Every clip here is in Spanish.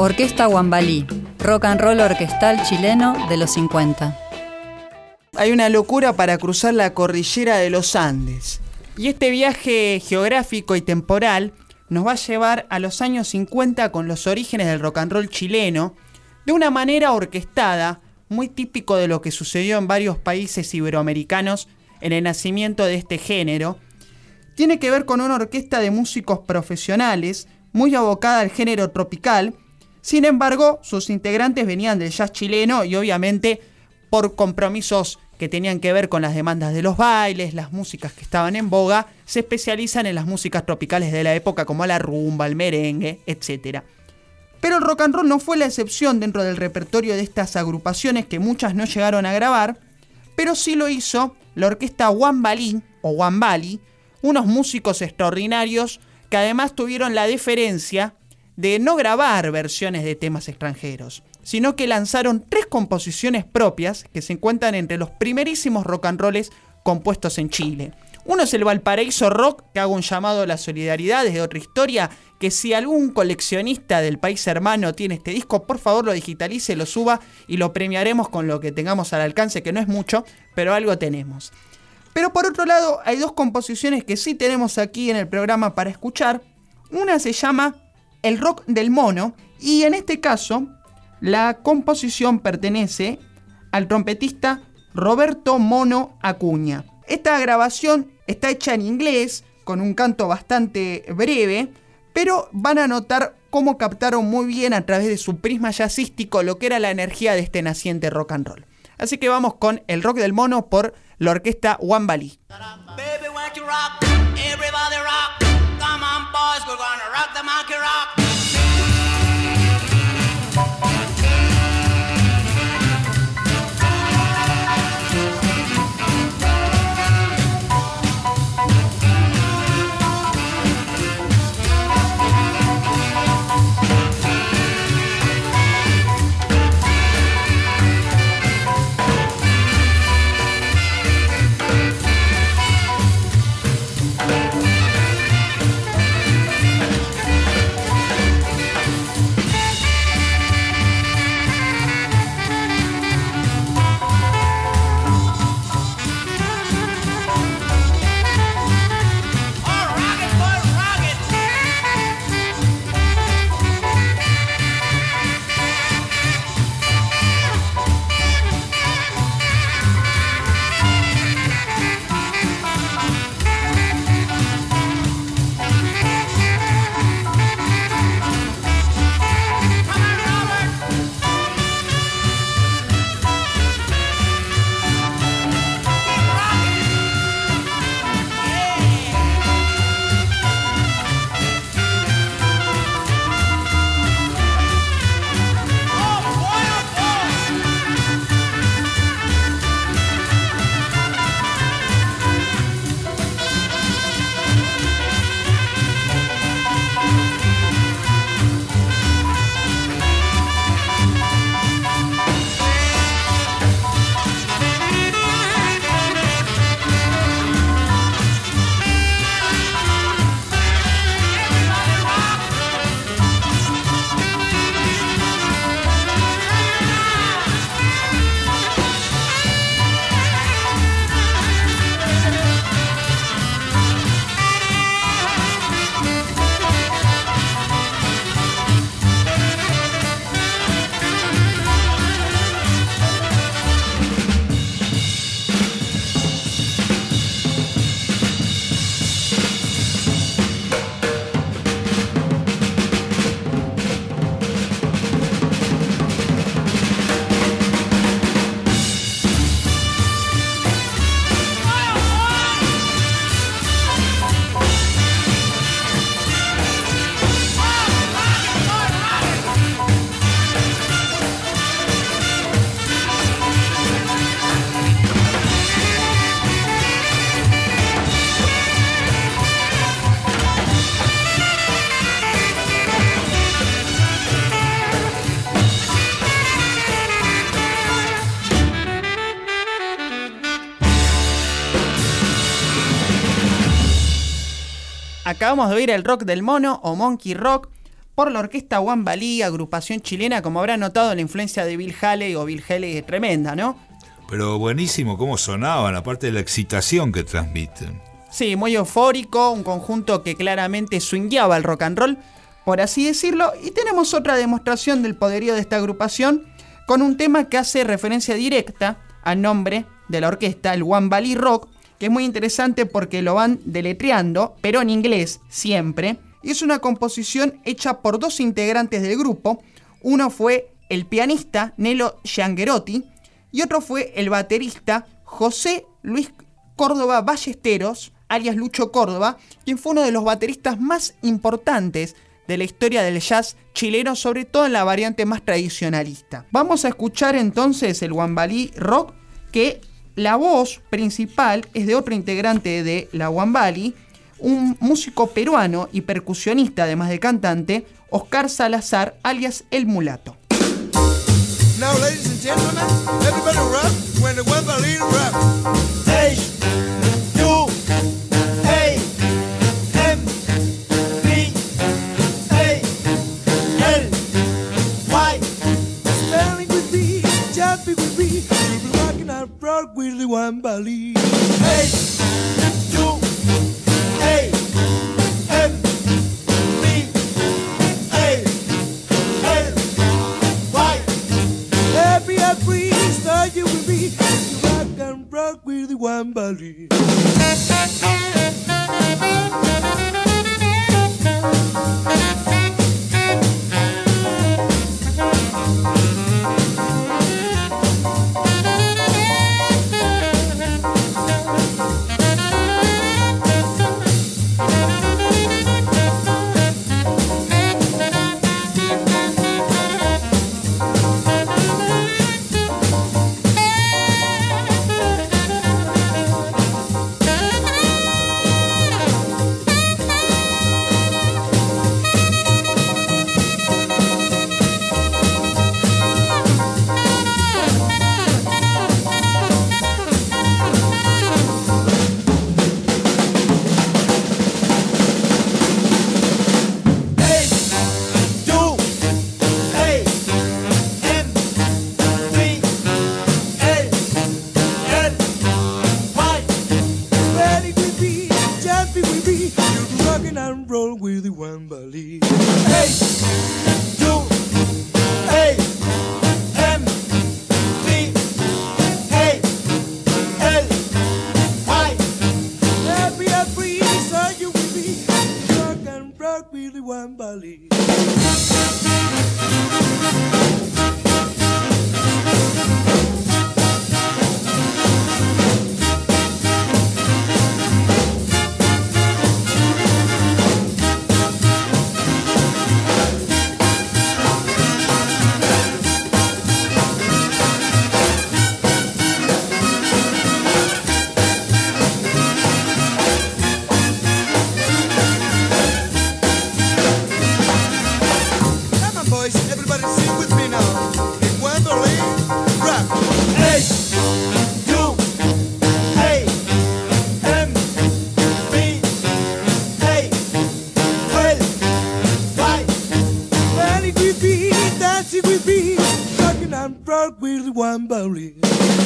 Orquesta Guambalí, rock and roll orquestal chileno de los 50. Hay una locura para cruzar la cordillera de los Andes. Y este viaje geográfico y temporal nos va a llevar a los años 50 con los orígenes del rock and roll chileno, de una manera orquestada, muy típico de lo que sucedió en varios países iberoamericanos en el nacimiento de este género. Tiene que ver con una orquesta de músicos profesionales, muy abocada al género tropical, sin embargo, sus integrantes venían del jazz chileno y obviamente por compromisos que tenían que ver con las demandas de los bailes, las músicas que estaban en boga, se especializan en las músicas tropicales de la época como la rumba, el merengue, etc. Pero el rock and roll no fue la excepción dentro del repertorio de estas agrupaciones que muchas no llegaron a grabar, pero sí lo hizo la orquesta One o One unos músicos extraordinarios que además tuvieron la deferencia de no grabar versiones de temas extranjeros, sino que lanzaron tres composiciones propias que se encuentran entre los primerísimos rock and rolls compuestos en Chile. Uno es el Valparaíso Rock, que hago un llamado a la solidaridad desde otra historia, que si algún coleccionista del país hermano tiene este disco, por favor lo digitalice, lo suba y lo premiaremos con lo que tengamos al alcance, que no es mucho, pero algo tenemos. Pero por otro lado, hay dos composiciones que sí tenemos aquí en el programa para escuchar. Una se llama el rock del mono y en este caso la composición pertenece al trompetista Roberto Mono Acuña. Esta grabación está hecha en inglés con un canto bastante breve, pero van a notar cómo captaron muy bien a través de su prisma jazzístico lo que era la energía de este naciente rock and roll. Así que vamos con el rock del mono por la orquesta One Valley. The monkey rock. Acabamos de oír el rock del mono o monkey rock por la orquesta Wambalí, agrupación chilena, como habrá notado la influencia de Bill Haley o Bill Haley es tremenda, ¿no? Pero buenísimo cómo sonaban, aparte de la excitación que transmiten. Sí, muy eufórico, un conjunto que claramente swingueaba el rock and roll, por así decirlo, y tenemos otra demostración del poderío de esta agrupación con un tema que hace referencia directa al nombre de la orquesta, el One Valley Rock, que es muy interesante porque lo van deletreando, pero en inglés siempre, y es una composición hecha por dos integrantes del grupo, uno fue el pianista Nelo Giangherotti y otro fue el baterista José Luis Córdoba Ballesteros, alias Lucho Córdoba, quien fue uno de los bateristas más importantes de la historia del jazz chileno, sobre todo en la variante más tradicionalista. Vamos a escuchar entonces el Wambalí Rock, que la voz principal es de otro integrante de la Wambali, un músico peruano y percusionista, además de cantante, Oscar Salazar, alias El Mulato. Now, rock with the Wambali. Hey, you, hey, hey, me, hey, hey, why? Happy, happy, start you with me. You rock and rock with the Wambali.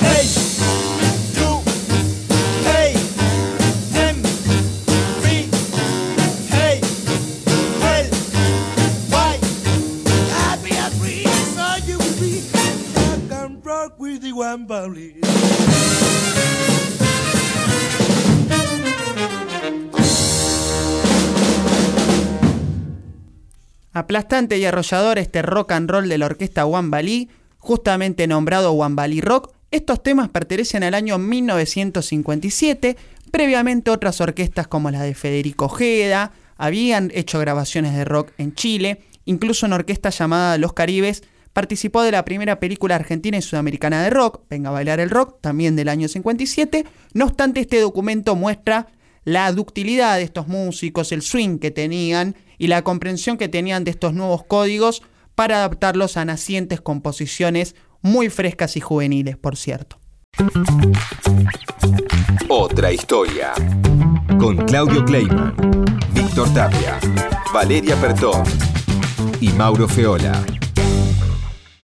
Hey, Wembley. Aplastante y arrollador este rock and roll de la orquesta Wambalí, justamente nombrado Wambalí Rock, estos temas pertenecen al año 1957, previamente otras orquestas como la de Federico Ojeda habían hecho grabaciones de rock en Chile, incluso una orquesta llamada Los Caribes participó de la primera película argentina y sudamericana de rock, Venga a bailar el rock, también del año 57, no obstante este documento muestra la ductilidad de estos músicos, el swing que tenían y la comprensión que tenían de estos nuevos códigos para adaptarlos a nacientes composiciones muy frescas y juveniles, por cierto. Otra historia. Con Claudio Kleiman, Víctor Tapia, Valeria Pertón y Mauro Feola.